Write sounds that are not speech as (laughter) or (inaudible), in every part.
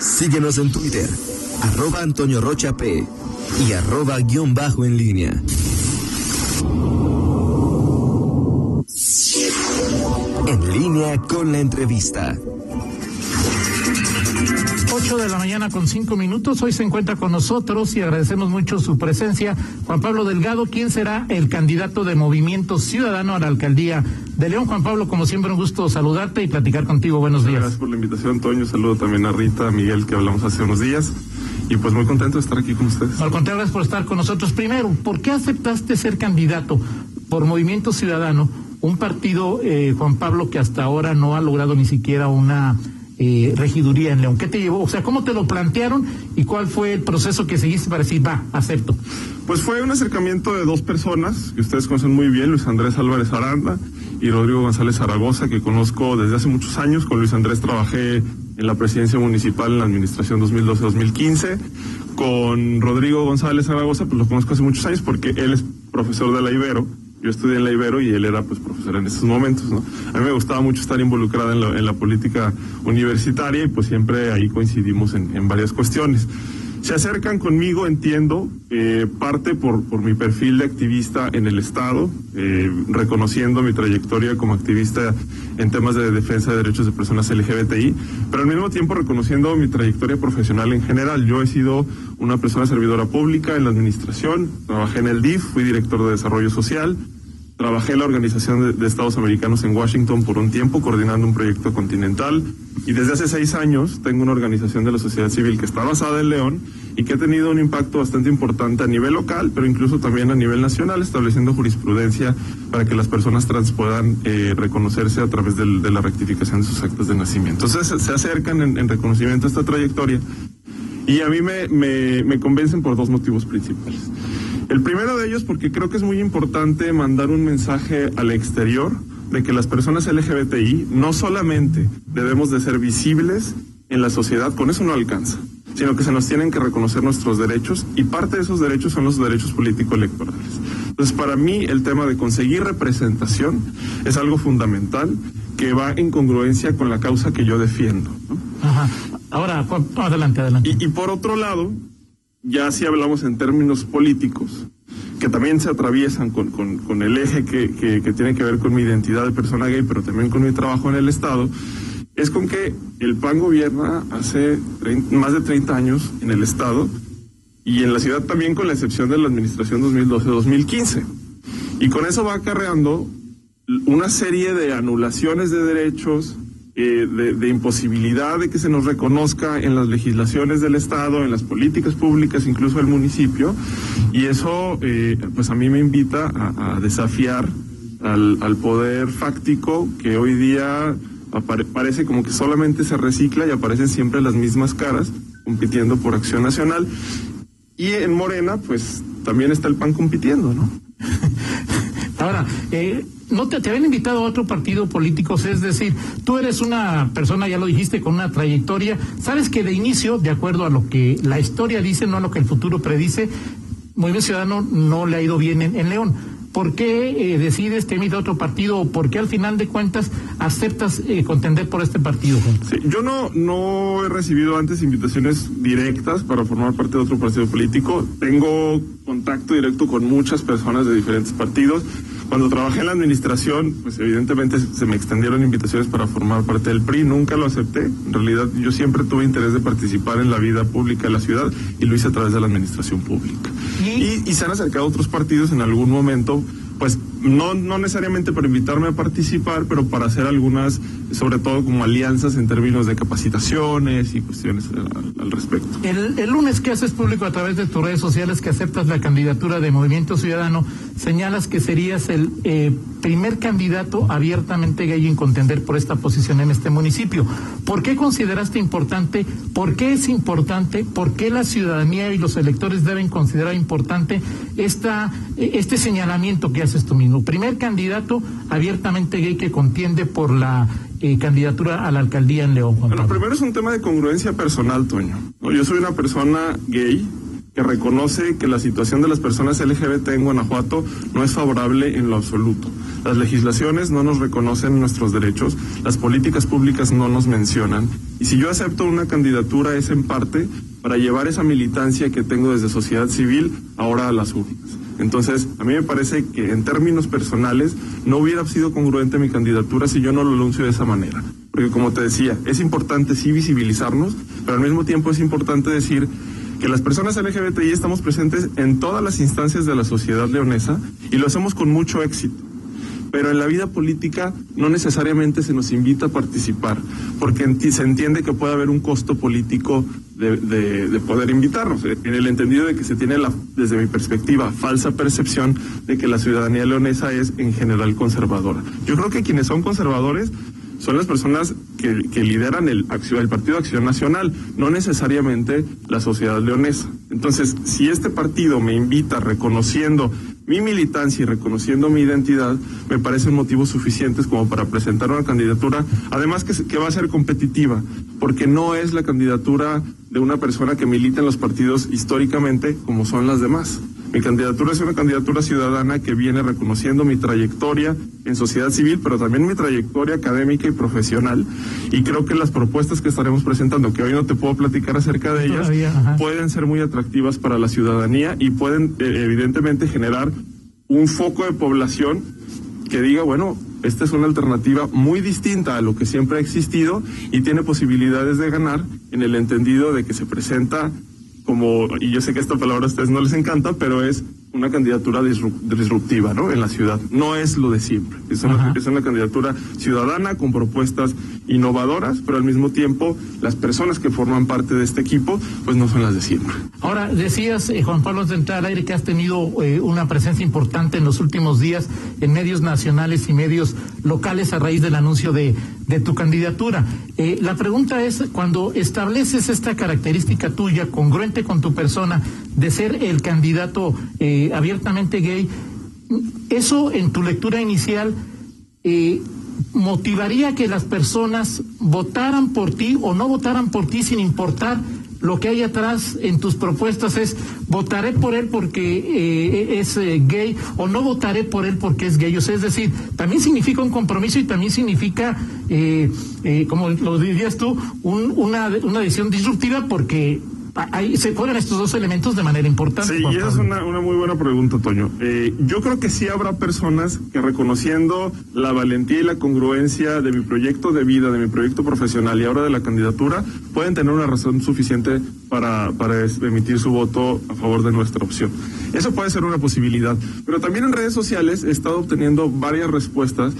Síguenos en Twitter, arroba Antonio Rocha P y arroba guion bajo en línea. En línea con la entrevista. 8 de la mañana con cinco minutos. Hoy se encuentra con nosotros y agradecemos mucho su presencia. Juan Pablo Delgado, ¿quién será el candidato de Movimiento Ciudadano a la alcaldía de León? Juan Pablo, como siempre, un gusto saludarte y platicar contigo. Buenos días. Gracias por la invitación, Toño. Saludo también a Rita, a Miguel, que hablamos hace unos días. Y pues muy contento de estar aquí con ustedes. Al contrario, gracias por estar con nosotros. Primero, ¿por qué aceptaste ser candidato por Movimiento Ciudadano? Un partido, eh, Juan Pablo, que hasta ahora no ha logrado ni siquiera una eh, regiduría en León. ¿Qué te llevó? O sea, ¿cómo te lo plantearon y cuál fue el proceso que seguiste para decir, va, acepto? Pues fue un acercamiento de dos personas que ustedes conocen muy bien, Luis Andrés Álvarez Aranda y Rodrigo González Zaragoza, que conozco desde hace muchos años. Con Luis Andrés trabajé en la presidencia municipal en la administración 2012-2015. Con Rodrigo González Zaragoza, pues lo conozco hace muchos años porque él es profesor de la Ibero yo estudié en la Ibero y él era pues profesor en esos momentos. A mí me gustaba mucho estar involucrada en la, política universitaria y pues siempre ahí coincidimos en varias cuestiones. Se acercan conmigo, entiendo, eh, parte por, por mi perfil de activista en el Estado, eh, reconociendo mi trayectoria como activista en temas de defensa de derechos de personas LGBTI, pero al mismo tiempo reconociendo mi trayectoria profesional en general. Yo he sido una persona servidora pública en la administración, trabajé en el DIF, fui director de desarrollo social, Trabajé en la Organización de, Estados Americanos en Washington por un tiempo, coordinando un proyecto continental. Y desde hace seis años tengo una organización de la sociedad civil que está basada en León y que ha tenido un impacto bastante importante a nivel local, pero incluso también a nivel nacional, estableciendo jurisprudencia para que las personas trans puedan eh, reconocerse a través de la rectificación de sus actos de nacimiento. Entonces se acercan en, reconocimiento a esta trayectoria y a mí me, me convencen por dos motivos principales. El primero de ellos porque creo que es muy importante mandar un mensaje al exterior de que las personas LGBTI no solamente debemos de ser visibles en la sociedad, con eso no alcanza, sino que se nos tienen que reconocer nuestros derechos y parte de esos derechos son los derechos político-electorales. Entonces, para mí el tema de conseguir representación es algo fundamental que va en congruencia con la causa que yo defiendo. Ajá. Ahora, adelante, adelante. y por otro lado, ya si hablamos en términos políticos, que también se atraviesan con, con, el eje que, que, tiene que ver con mi identidad de persona gay, pero también con mi trabajo en el Estado, es con que el PAN gobierna hace más de 30 años en el Estado y en la ciudad también con la excepción de la administración 2012-2015. Y con eso va acarreando una serie de anulaciones de derechos, eh, de, imposibilidad de que se nos reconozca en las legislaciones del Estado, en las políticas públicas, incluso el municipio, y eso eh, pues a mí me invita a, desafiar al, poder fáctico que hoy día parece como que solamente se recicla y aparecen siempre las mismas caras compitiendo por acción nacional. Y en Morena, pues también está el PAN compitiendo, ¿no? (laughs) Ahora, eh, no te, te, habían invitado a otro partido político, es decir, tú eres una persona, ya lo dijiste, con una trayectoria. Sabes que de inicio, de acuerdo a lo que la historia dice, no a lo que el futuro predice, Movimiento Ciudadano no le ha ido bien en León ¿Por qué eh, decides que emite otro partido o por qué al final de cuentas aceptas eh, contender por este partido? Sí, yo no, no he recibido antes invitaciones directas para formar parte de otro partido político. Tengo contacto directo con muchas personas de diferentes partidos. Cuando trabajé en la administración, pues evidentemente se me extendieron invitaciones para formar parte del PRI. Nunca lo acepté. En realidad yo siempre tuve interés de participar en la vida pública de la ciudad y lo hice a través de la administración pública. y, y se han acercado otros partidos en algún momento pues no, no necesariamente para invitarme a participar, pero para hacer algunas, sobre todo como alianzas en términos de capacitaciones y cuestiones al, respecto. El, el, lunes que haces público a través de tus redes sociales que aceptas la candidatura de Movimiento Ciudadano, señalas que serías el eh, primer candidato abiertamente gay en contender por esta posición en este municipio. ¿Por qué consideraste importante? ¿Por qué es importante? ¿Por qué la ciudadanía y los electores deben considerar importante esta, eh, este señalamiento que haces tú mismo? Primer candidato abiertamente gay que contiende por la eh, candidatura a la alcaldía en León. Bueno, primero es un tema de congruencia personal, Toño. Yo soy una persona gay que reconoce que la situación de las personas LGBT en Guanajuato no es favorable en lo absoluto. Las legislaciones no nos reconocen nuestros derechos, las políticas públicas no nos mencionan. Y si yo acepto una candidatura es en parte para llevar esa militancia que tengo desde sociedad civil ahora a las urnas. Entonces, a mí me parece que en términos personales no hubiera sido congruente mi candidatura si yo no lo anuncio de esa manera. Porque como te decía, es importante sí visibilizarnos, pero al mismo tiempo es importante decir que las personas LGBTI estamos presentes en todas las instancias de la sociedad leonesa y lo hacemos con mucho éxito pero en la vida política no necesariamente se nos invita a participar, porque se entiende que puede haber un costo político de, poder invitarnos, en el entendido de que se tiene, la, desde mi perspectiva, falsa percepción de que la ciudadanía leonesa es en general conservadora. Yo creo que quienes son conservadores son las personas que, lideran el, el Partido Acción Nacional, no necesariamente la sociedad leonesa. Entonces, si este partido me invita reconociendo mi militancia y reconociendo mi identidad, me parecen motivos suficientes como para presentar una candidatura, además que, va a ser competitiva, porque no es la candidatura de una persona que milita en los partidos históricamente como son las demás. Mi candidatura es una candidatura ciudadana que viene reconociendo mi trayectoria en sociedad civil, pero también mi trayectoria académica y profesional. Y creo que las propuestas que estaremos presentando, que hoy no te puedo platicar acerca de ellas, pueden ser muy atractivas para la ciudadanía y pueden eh, evidentemente generar un foco de población que diga, bueno, esta es una alternativa muy distinta a lo que siempre ha existido y tiene posibilidades de ganar en el entendido de que se presenta como, y yo sé que esta palabra a ustedes no les encanta, pero es una candidatura disruptiva ¿no? en la ciudad. No es lo de siempre. Es una, es una, candidatura ciudadana con propuestas innovadoras, pero al mismo tiempo las personas que forman parte de este equipo pues no son las de siempre. Ahora, decías, eh, Juan Pablo de al aire, que has tenido eh, una presencia importante en los últimos días en medios nacionales y medios locales a raíz del anuncio de, de tu candidatura. Eh, la pregunta es, cuando estableces esta característica tuya, congruente con tu persona, de ser el candidato eh, abiertamente gay, eso en tu lectura inicial eh, motivaría que las personas votaran por ti o no votaran por ti sin importar lo que hay atrás en tus propuestas es votaré por él porque eh, es gay o no votaré por él porque es gay. O sea, es decir, también significa un compromiso y también significa, como lo dirías tú, una, una decisión disruptiva porque ahí se ponen estos dos elementos de manera importante. Sí, y es una, una, muy buena pregunta, Toño. Eh, yo creo que sí habrá personas que reconociendo la valentía y la congruencia de mi proyecto de vida, de mi proyecto profesional y ahora de la candidatura, pueden tener una razón suficiente para, para emitir su voto a favor de nuestra opción. Eso puede ser una posibilidad. Pero también en redes sociales he estado obteniendo varias respuestas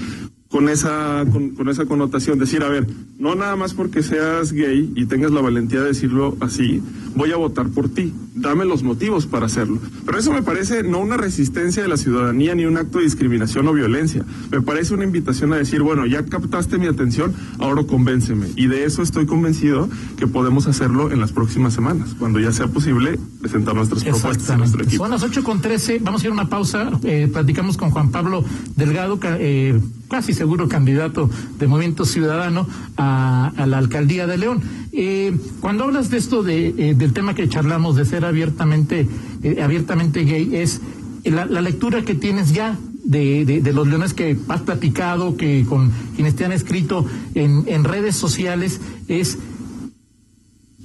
con esa, con, esa connotación, decir, a ver, no nada más porque seas gay y tengas la valentía de decirlo así, voy a votar por ti, dame los motivos para hacerlo. Pero eso me parece no una resistencia de la ciudadanía ni un acto de discriminación o violencia, me parece una invitación a decir, bueno, ya captaste mi atención, ahora convénceme. Y de eso estoy convencido que podemos hacerlo en las próximas semanas, cuando ya sea posible presentar nuestras propuestas a nuestro equipo. Son las 8 con 13, vamos a ir a una pausa, eh, platicamos con Juan Pablo Delgado, eh, casi seguro candidato de Movimiento Ciudadano a, la alcaldía de León. Eh, cuando hablas de esto, de, eh, del tema que charlamos, de ser abiertamente, eh, abiertamente gay, es la, lectura que tienes ya de, de, los leones que has platicado, que con quienes te han escrito en, en redes sociales, es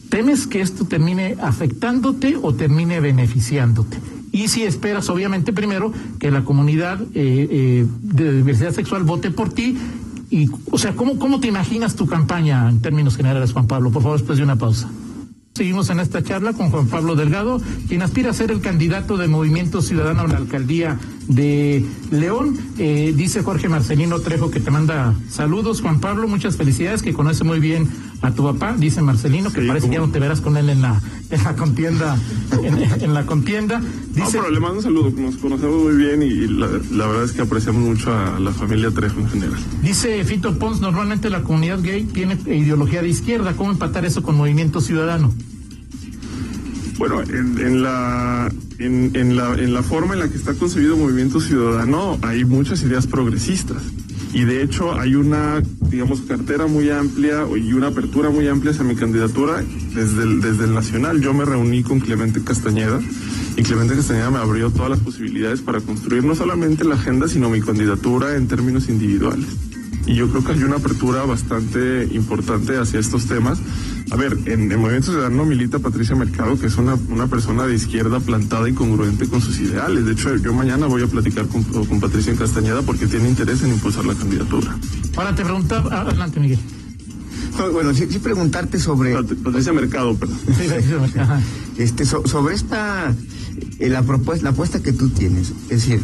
¿temes que esto termine afectándote o termine beneficiándote? Y si esperas, obviamente, primero que la comunidad eh, eh, de diversidad sexual vote por ti. Y, o sea, ¿cómo, ¿cómo te imaginas tu campaña en términos generales, Juan Pablo? Por favor, después de una pausa. Seguimos en esta charla con Juan Pablo Delgado, quien aspira a ser el candidato de Movimiento Ciudadano a la alcaldía de León. Eh, dice Jorge Marcelino Trejo que te manda saludos. Juan Pablo, muchas felicidades, que conoce muy bien a tu papá, dice Marcelino, que parece que ya no te verás con él en la, en la contienda. En, la contienda. Dice, no, pero le mando un saludo, nos conocemos muy bien y, la, la, verdad es que apreciamos mucho a la familia Trejo en general. Dice Fito Pons, normalmente la comunidad gay tiene ideología de izquierda, ¿cómo empatar eso con Movimiento Ciudadano? Bueno, en, la, en, la, en la forma en la que está concebido Movimiento Ciudadano hay muchas ideas progresistas. y de hecho hay una, digamos, cartera muy amplia y una apertura muy amplia hacia mi candidatura desde el, desde el nacional. Yo me reuní con Clemente Castañeda y Clemente Castañeda me abrió todas las posibilidades para construir no solamente la agenda, sino mi candidatura en términos individuales. Y yo creo que hay una apertura bastante importante hacia estos temas. A ver, en el Movimiento Ciudadano milita Patricia Mercado, que es una, una persona de izquierda plantada y congruente con sus ideales. De hecho, yo mañana voy a platicar con, con Patricia Castañeda porque tiene interés en impulsar la candidatura. Ahora te preguntaba, adelante Miguel. No, bueno, sí, sí, preguntarte sobre... Patricia Mercado, perdón. este, so, sobre esta, eh, la propuesta, la apuesta que tú tienes. Es decir,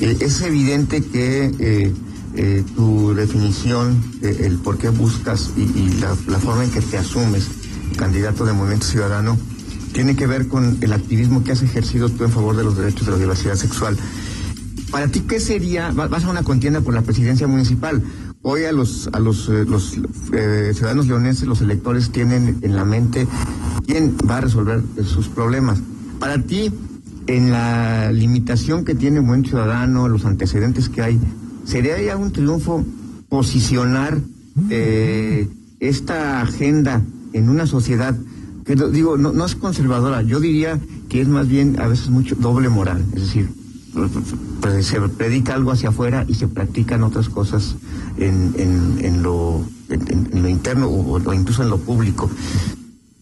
eh, es evidente que... Eh, eh, tu definición, de el por qué buscas y, y la, forma en que te asumes candidato de Movimiento Ciudadano tiene que ver con el activismo que has ejercido tú en favor de los derechos de la diversidad sexual. Para ti, ¿qué sería? Vas a una contienda por la presidencia municipal. Hoy a los a los, eh, los eh, ciudadanos leoneses, los electores tienen en la mente quién va a resolver sus problemas. Para ti, en la limitación que tiene Movimiento Ciudadano, los antecedentes que hay, ¿Sería ya un triunfo posicionar eh, esta agenda en una sociedad que, digo, no, no es conservadora, yo diría que es más bien a veces mucho doble moral, es decir, se predica algo hacia afuera y se practican otras cosas en, en, en lo, en, en, lo interno o, o, incluso en lo público.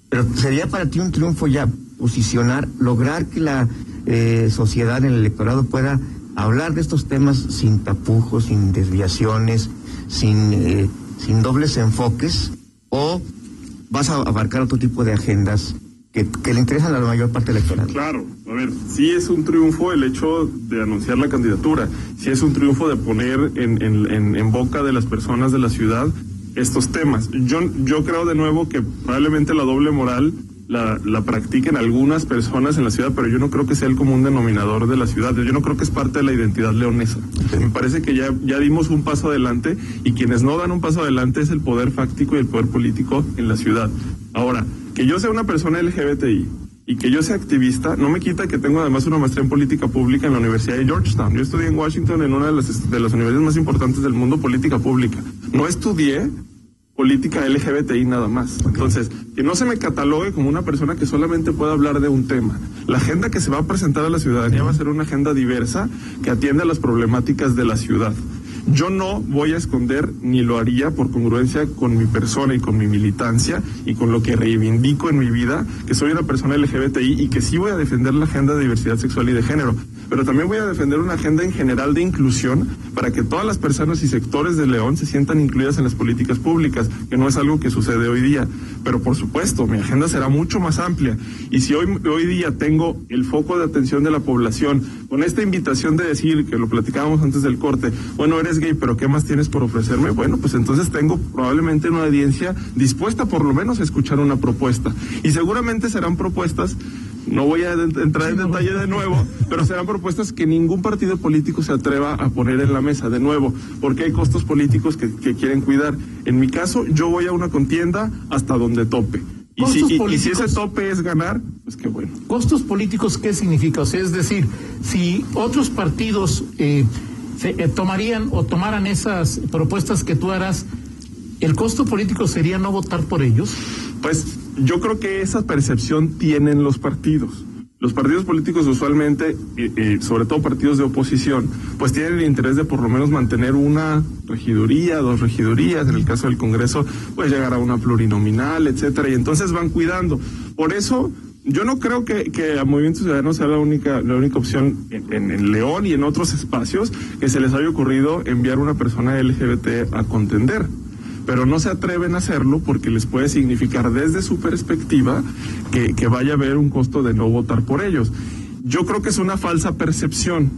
Pero sería para ti un triunfo ya posicionar, lograr que la eh, sociedad, el electorado pueda hablar de estos temas sin tapujos, sin desviaciones, sin, eh, sin dobles enfoques, o vas a abarcar otro tipo de agendas que, le interesan a la mayor parte electoral. Claro, a ver, sí es un triunfo el hecho de anunciar la candidatura, sí es un triunfo de poner en, en, en, en boca de las personas de la ciudad estos temas. Yo, yo creo de nuevo que probablemente la doble moral la, la practiquen algunas personas en la ciudad, pero yo no creo que sea el común denominador de la ciudad. Yo no creo que es parte de la identidad leonesa. Me parece que ya, ya dimos un paso adelante y quienes no dan un paso adelante es el poder fáctico y el poder político en la ciudad. Ahora, que yo sea una persona LGBTI y que yo sea activista no me quita que tengo además una maestría en política pública en la Universidad de Georgetown. Yo estudié en Washington en una de las, de las universidades más importantes del mundo, política pública. No estudié política LGBTI nada más. Entonces, que no se me catalogue como una persona que solamente pueda hablar de un tema. La agenda que se va a presentar a la ciudadanía va a ser una agenda diversa que atiende a las problemáticas de la ciudad. Yo no voy a esconder ni lo haría por congruencia con mi persona y con mi militancia y con lo que reivindico en mi vida, que soy una persona LGBTI y que sí voy a defender la agenda de diversidad sexual y de género, pero también voy a defender una agenda en general de inclusión para que todas las personas y sectores de León se sientan incluidas en las políticas públicas, que no es algo que sucede hoy día. Pero por supuesto, mi agenda será mucho más amplia. Y si hoy, hoy día tengo el foco de atención de la población, con esta invitación de decir, que lo platicábamos antes del corte, bueno, eres gay, pero ¿qué más tienes por ofrecerme? Bueno, pues entonces tengo probablemente una audiencia dispuesta por lo menos a escuchar una propuesta. Y seguramente serán propuestas no voy a entrar en detalle de nuevo, pero serán propuestas que ningún partido político se atreva a poner en la mesa, de nuevo, porque hay costos políticos que, que quieren cuidar. En mi caso, yo voy a una contienda hasta donde tope. Y si, y, y si, ese tope es ganar, pues qué bueno. ¿Costos políticos qué significa? O sea, es decir, si otros partidos eh, se, eh, tomarían o tomaran esas propuestas que tú harás, ¿el costo político sería no votar por ellos? Pues yo creo que esa percepción tienen los partidos. Los partidos políticos usualmente, eh, sobre todo partidos de oposición, pues tienen el interés de por lo menos mantener una regiduría, dos regidurías, en el caso del Congreso, pues llegar a una plurinominal, etcétera, y entonces van cuidando. Por eso, yo no creo que, que a Movimiento Ciudadano sea la única, la única opción en, en, León y en otros espacios que se les haya ocurrido enviar una persona LGBT a contender pero no se atreven a hacerlo porque les puede significar desde su perspectiva que, vaya a haber un costo de no votar por ellos. Yo creo que es una falsa percepción,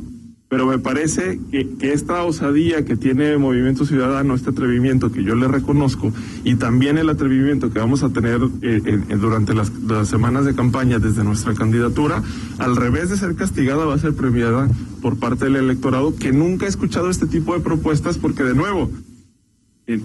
pero me parece que, esta osadía que tiene Movimiento Ciudadano, este atrevimiento que yo le reconozco, y también el atrevimiento que vamos a tener eh, durante las, semanas de campaña desde nuestra candidatura, al revés de ser castigada, va a ser premiada por parte del electorado que nunca ha escuchado este tipo de propuestas porque, de nuevo,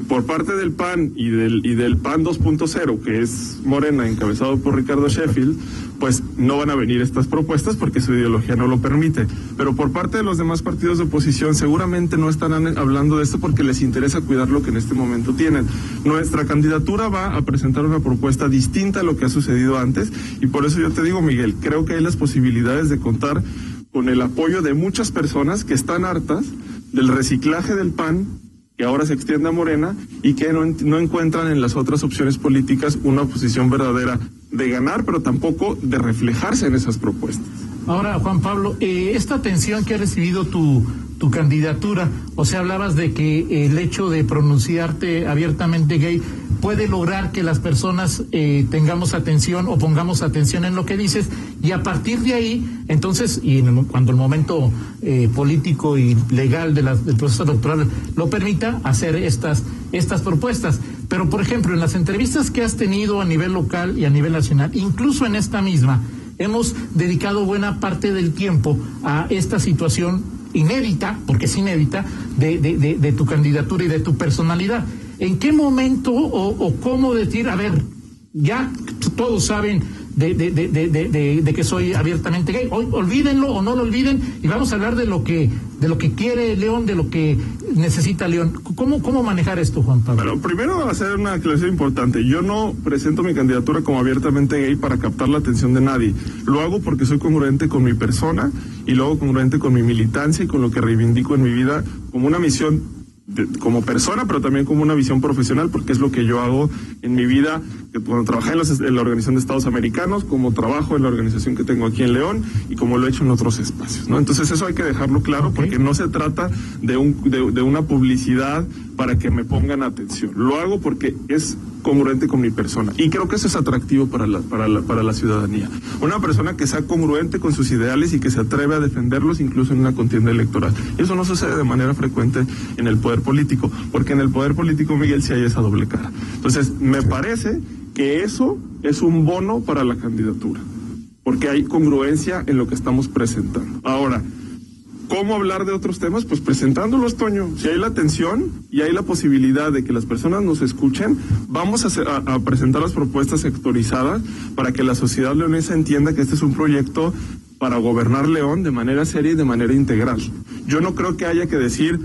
por parte del PAN y del, y del PAN 2.0, que es Morena, encabezado por Ricardo Sheffield, pues no van a venir estas propuestas porque su ideología no lo permite. Pero por parte de los demás partidos de oposición seguramente no estarán hablando de esto porque les interesa cuidar lo que en este momento tienen. Nuestra candidatura va a presentar una propuesta distinta a lo que ha sucedido antes y por eso yo te digo, Miguel, creo que hay las posibilidades de contar con el apoyo de muchas personas que están hartas del reciclaje del PAN que ahora se extiende a Morena y que no, no, encuentran en las otras opciones políticas una posición verdadera de ganar, pero tampoco de reflejarse en esas propuestas. Ahora, Juan Pablo, eh, esta atención que ha recibido tu, tu candidatura, o sea, hablabas de que el hecho de pronunciarte abiertamente gay puede lograr que las personas eh, tengamos atención o pongamos atención en lo que dices y a partir de ahí, entonces, y en el, cuando el momento eh, político y legal de la, del proceso electoral lo permita, hacer estas, estas propuestas. Pero, por ejemplo, en las entrevistas que has tenido a nivel local y a nivel nacional, incluso en esta misma, hemos dedicado buena parte del tiempo a esta situación inédita, porque es inédita, de, de, de, de tu candidatura y de tu personalidad. ¿En qué momento o, o, cómo decir, a ver, ya todos saben de, de, de, de, que soy abiertamente gay, Hoy, olvídenlo o no lo olviden y vamos a hablar de lo que de lo que quiere León, de lo que necesita León. ¿Cómo, cómo manejar esto, Juan Pablo? Bueno, primero hacer una aclaración importante. Yo no presento mi candidatura como abiertamente gay para captar la atención de nadie. Lo hago porque soy congruente con mi persona y luego congruente con mi militancia y con lo que reivindico en mi vida como una misión como persona, pero también como una visión profesional, porque es lo que yo hago en mi vida, cuando trabajé en, la Organización de Estados Americanos, como trabajo en la organización que tengo aquí en León y como lo he hecho en otros espacios, ¿no? Entonces eso hay que dejarlo claro, okay. porque no se trata de, un, de, de una publicidad para que me pongan atención. Lo hago porque es congruente con mi persona. Y creo que eso es atractivo para la, para la, para la ciudadanía. Una persona que sea congruente con sus ideales y que se atreve a defenderlos incluso en una contienda electoral. Eso no sucede de manera frecuente en el poder político, porque en el poder político, Miguel, sí hay esa doble cara. Entonces, me parece que eso es un bono para la candidatura, porque hay congruencia en lo que estamos presentando. Ahora, ¿Cómo hablar de otros temas? Pues presentándolos, Toño. Si hay la atención y hay la posibilidad de que las personas nos escuchen, vamos a, hacer, a, presentar las propuestas sectorizadas para que la sociedad leonesa entienda que este es un proyecto para gobernar León de manera seria y de manera integral. Yo no creo que haya que decir,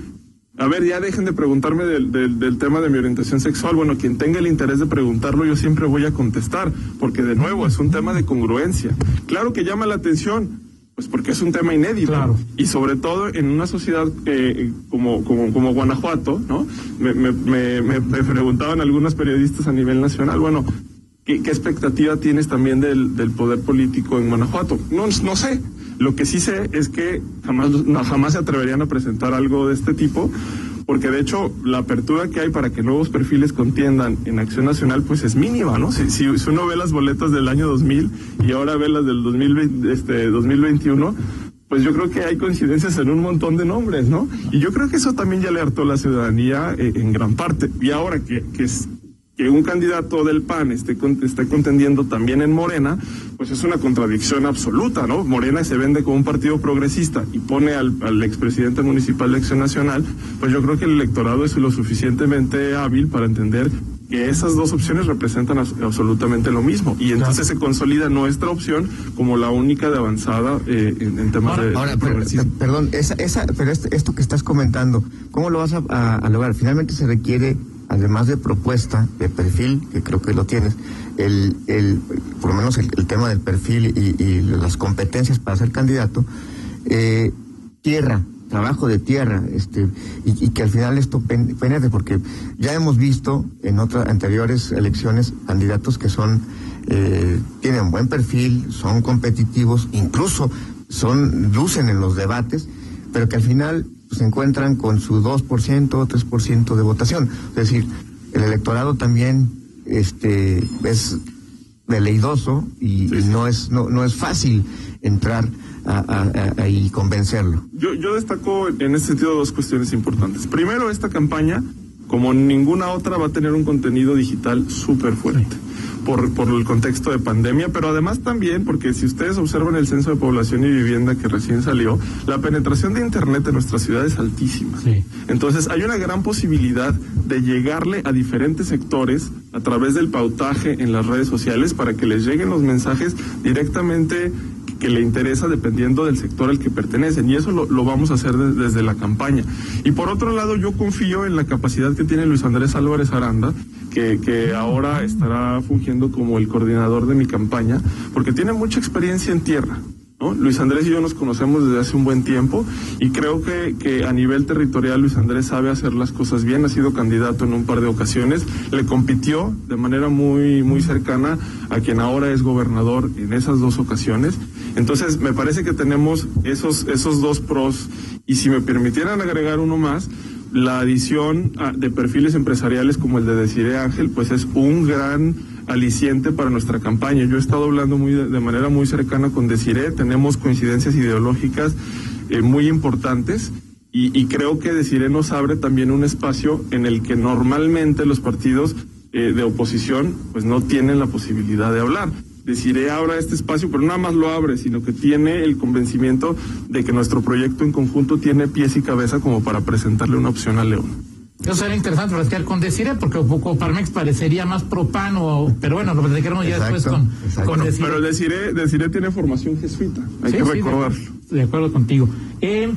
a ver, ya dejen de preguntarme del, tema de mi orientación sexual. Bueno, quien tenga el interés de preguntarlo, yo siempre voy a contestar, porque de nuevo es un tema de congruencia. Claro que llama la atención, pues porque es un tema inédito. Claro. Y sobre todo en una sociedad eh, como, como, como Guanajuato, ¿no? Me, me, me, me, preguntaban algunos periodistas a nivel nacional, bueno, ¿qué, qué expectativa tienes también del, del, poder político en Guanajuato? No, no sé. Lo que sí sé es que jamás, no, jamás se atreverían a presentar algo de este tipo, porque de hecho la apertura que hay para que nuevos perfiles contiendan en Acción Nacional pues es mínima, ¿no? Si, si, si uno ve las boletas del año 2000 y ahora ve las del 2020, este, 2021, pues yo creo que hay coincidencias en un montón de nombres, ¿no? Y yo creo que eso también ya le hartó la ciudadanía eh, en gran parte. Y ahora que, que que un candidato del PAN esté, esté contendiendo también en Morena, pues es una contradicción absoluta, ¿no? Morena se vende como un partido progresista y pone al, al expresidente municipal de Acción Nacional, pues yo creo que el electorado es lo suficientemente hábil para entender que esas dos opciones representan absolutamente lo mismo y entonces claro. se consolida nuestra opción como la única de avanzada eh, en, en, temas ahora, de, ahora, pero, perdón esa, esa, pero este, esto que estás comentando cómo lo vas a, a, a lograr finalmente se requiere además de propuesta, de perfil, que creo que lo tienes, el, el, por lo menos el, el tema del perfil y, y, las competencias para ser candidato, eh, tierra, trabajo de tierra, este, y, que al final esto penetre, porque ya hemos visto en otras anteriores elecciones candidatos que son, eh, tienen buen perfil, son competitivos, incluso son, lucen en los debates, pero que al final se encuentran con su 2%, 3% de votación. Es decir, el electorado también este, es veleidoso y, sí, no, es, no, no es fácil entrar a, a, a, y convencerlo. Yo, yo destaco en ese sentido dos cuestiones importantes. Primero, esta campaña, como ninguna otra, va a tener un contenido digital súper fuerte. Por, por, el contexto de pandemia, pero además también porque si ustedes observan el censo de población y vivienda que recién salió, la penetración de Internet en nuestra ciudad es altísima. Sí. Entonces hay una gran posibilidad de de llegarle a diferentes sectores a través del pautaje en las redes sociales para que les lleguen los mensajes directamente que le interesa dependiendo del sector al que pertenecen. Y eso lo, vamos a hacer desde la campaña. Y por otro lado, yo confío en la capacidad que tiene Luis Andrés Álvarez Aranda, que, que ahora estará fungiendo como el coordinador de mi campaña, porque tiene mucha experiencia en tierra. Luis Andrés y yo nos conocemos desde hace un buen tiempo y creo que, que, a nivel territorial Luis Andrés sabe hacer las cosas bien, ha sido candidato en un par de ocasiones, le compitió de manera muy, muy cercana a quien ahora es gobernador en esas dos ocasiones. Entonces me parece que tenemos esos, esos dos pros y si me permitieran agregar uno más, la adición ah, de perfiles empresariales como el de Desiree Ángel, pues es un gran aliciente para nuestra campaña. Yo he estado hablando muy de, manera muy cercana con Desiree, tenemos coincidencias ideológicas eh, muy importantes y, creo que Desiree nos abre también un espacio en el que normalmente los partidos eh, de oposición pues no tienen la posibilidad de hablar. Desiree ahora este espacio, pero nada más lo abre, sino que tiene el convencimiento de que nuestro proyecto en conjunto tiene pies y cabeza como para presentarle una opción a León. Eso sería interesante platicar con Desire, porque poco Parmex parecería más propano, pero bueno, lo platicaremos ya después con, con Desire. Pero Desire, Desire tiene formación jesuita, hay que recordarlo. De, acuerdo contigo. Eh,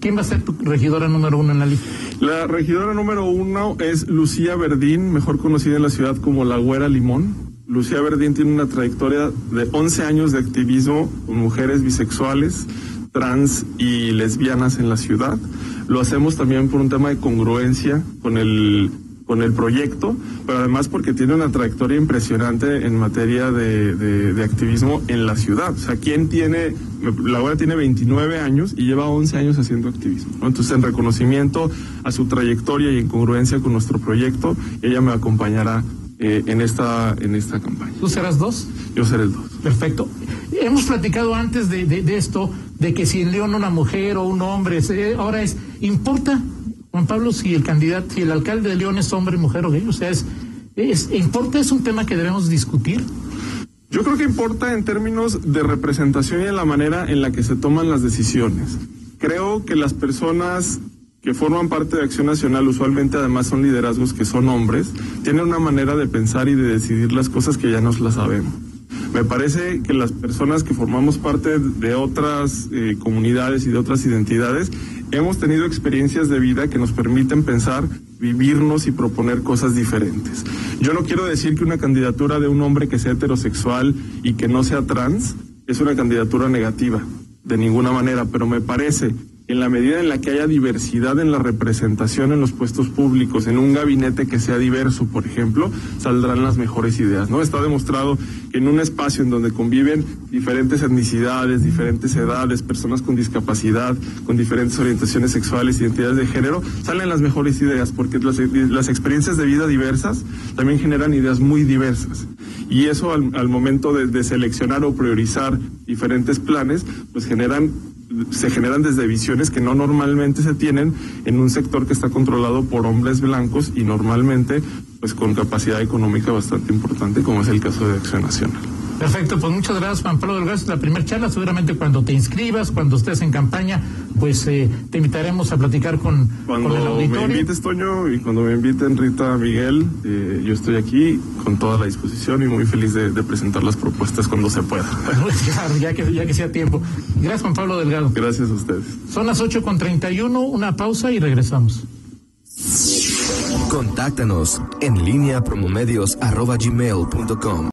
¿Quién va a ser tu regidora número uno en la lista? La regidora número uno es Lucía Verdín, mejor conocida en la ciudad como La Güera Limón. Lucía Verdín tiene una trayectoria de 11 años de activismo con mujeres bisexuales, trans y lesbianas en la ciudad. Lo hacemos también por un tema de congruencia con el con el proyecto, pero además porque tiene una trayectoria impresionante en materia de, de, activismo en la ciudad. O sea, ¿quién tiene, la abuela tiene 29 años y lleva 11 años haciendo activismo. Entonces, en reconocimiento a su trayectoria y en congruencia con nuestro proyecto, ella me acompañará eh, en, esta, en esta campaña. ¿Tú serás dos? Yo seré el dos. Perfecto. Hemos platicado antes de, de, esto de que si en León una mujer o un hombre, ahora es, ¿importa, Juan Pablo, si el candidato, si el alcalde de León es hombre, mujer o gay? O sea, es, es, ¿importa? ¿Es un tema que debemos discutir? Yo creo que importa en términos de representación y en la manera en la que se toman las decisiones. Creo que las personas que forman parte de Acción Nacional, usualmente además son liderazgos que son hombres, tienen una manera de pensar y de decidir las cosas que ya nos las sabemos. Me parece que las personas que formamos parte de otras eh, comunidades y de otras identidades hemos tenido experiencias de vida que nos permiten pensar, vivirnos y proponer cosas diferentes. Yo no quiero decir que una candidatura de un hombre que sea heterosexual y que no sea trans es una candidatura negativa, de ninguna manera, pero me parece en la medida en la que haya diversidad en la representación en los puestos públicos, en un gabinete que sea diverso, por ejemplo, saldrán las mejores ideas, ¿no? Está demostrado que en un espacio en donde conviven diferentes etnicidades, diferentes edades, personas con discapacidad, con diferentes orientaciones sexuales, identidades de género, salen las mejores ideas, porque las, experiencias de vida diversas también generan ideas muy diversas. Y eso al, momento de, de seleccionar o priorizar diferentes planes, pues generan se generan desde visiones que no normalmente se tienen en un sector que está controlado por hombres blancos y normalmente pues con capacidad económica bastante importante como es el caso de Acción Nacional. Perfecto, pues muchas gracias Juan Pablo Delgado. La primera charla, seguramente cuando te inscribas, cuando estés en campaña, pues eh, te invitaremos a platicar con, cuando el auditorio. me invites, Toño, y cuando me inviten Rita, Miguel, eh, yo estoy aquí con toda la disposición y muy feliz de, presentar las propuestas cuando se pueda. (laughs) claro, ya que, ya que sea tiempo. Gracias Juan Pablo Delgado. Gracias a ustedes. Son las 8 con 31, una pausa y regresamos. Contáctanos en línea promomedios arroba gmail.com.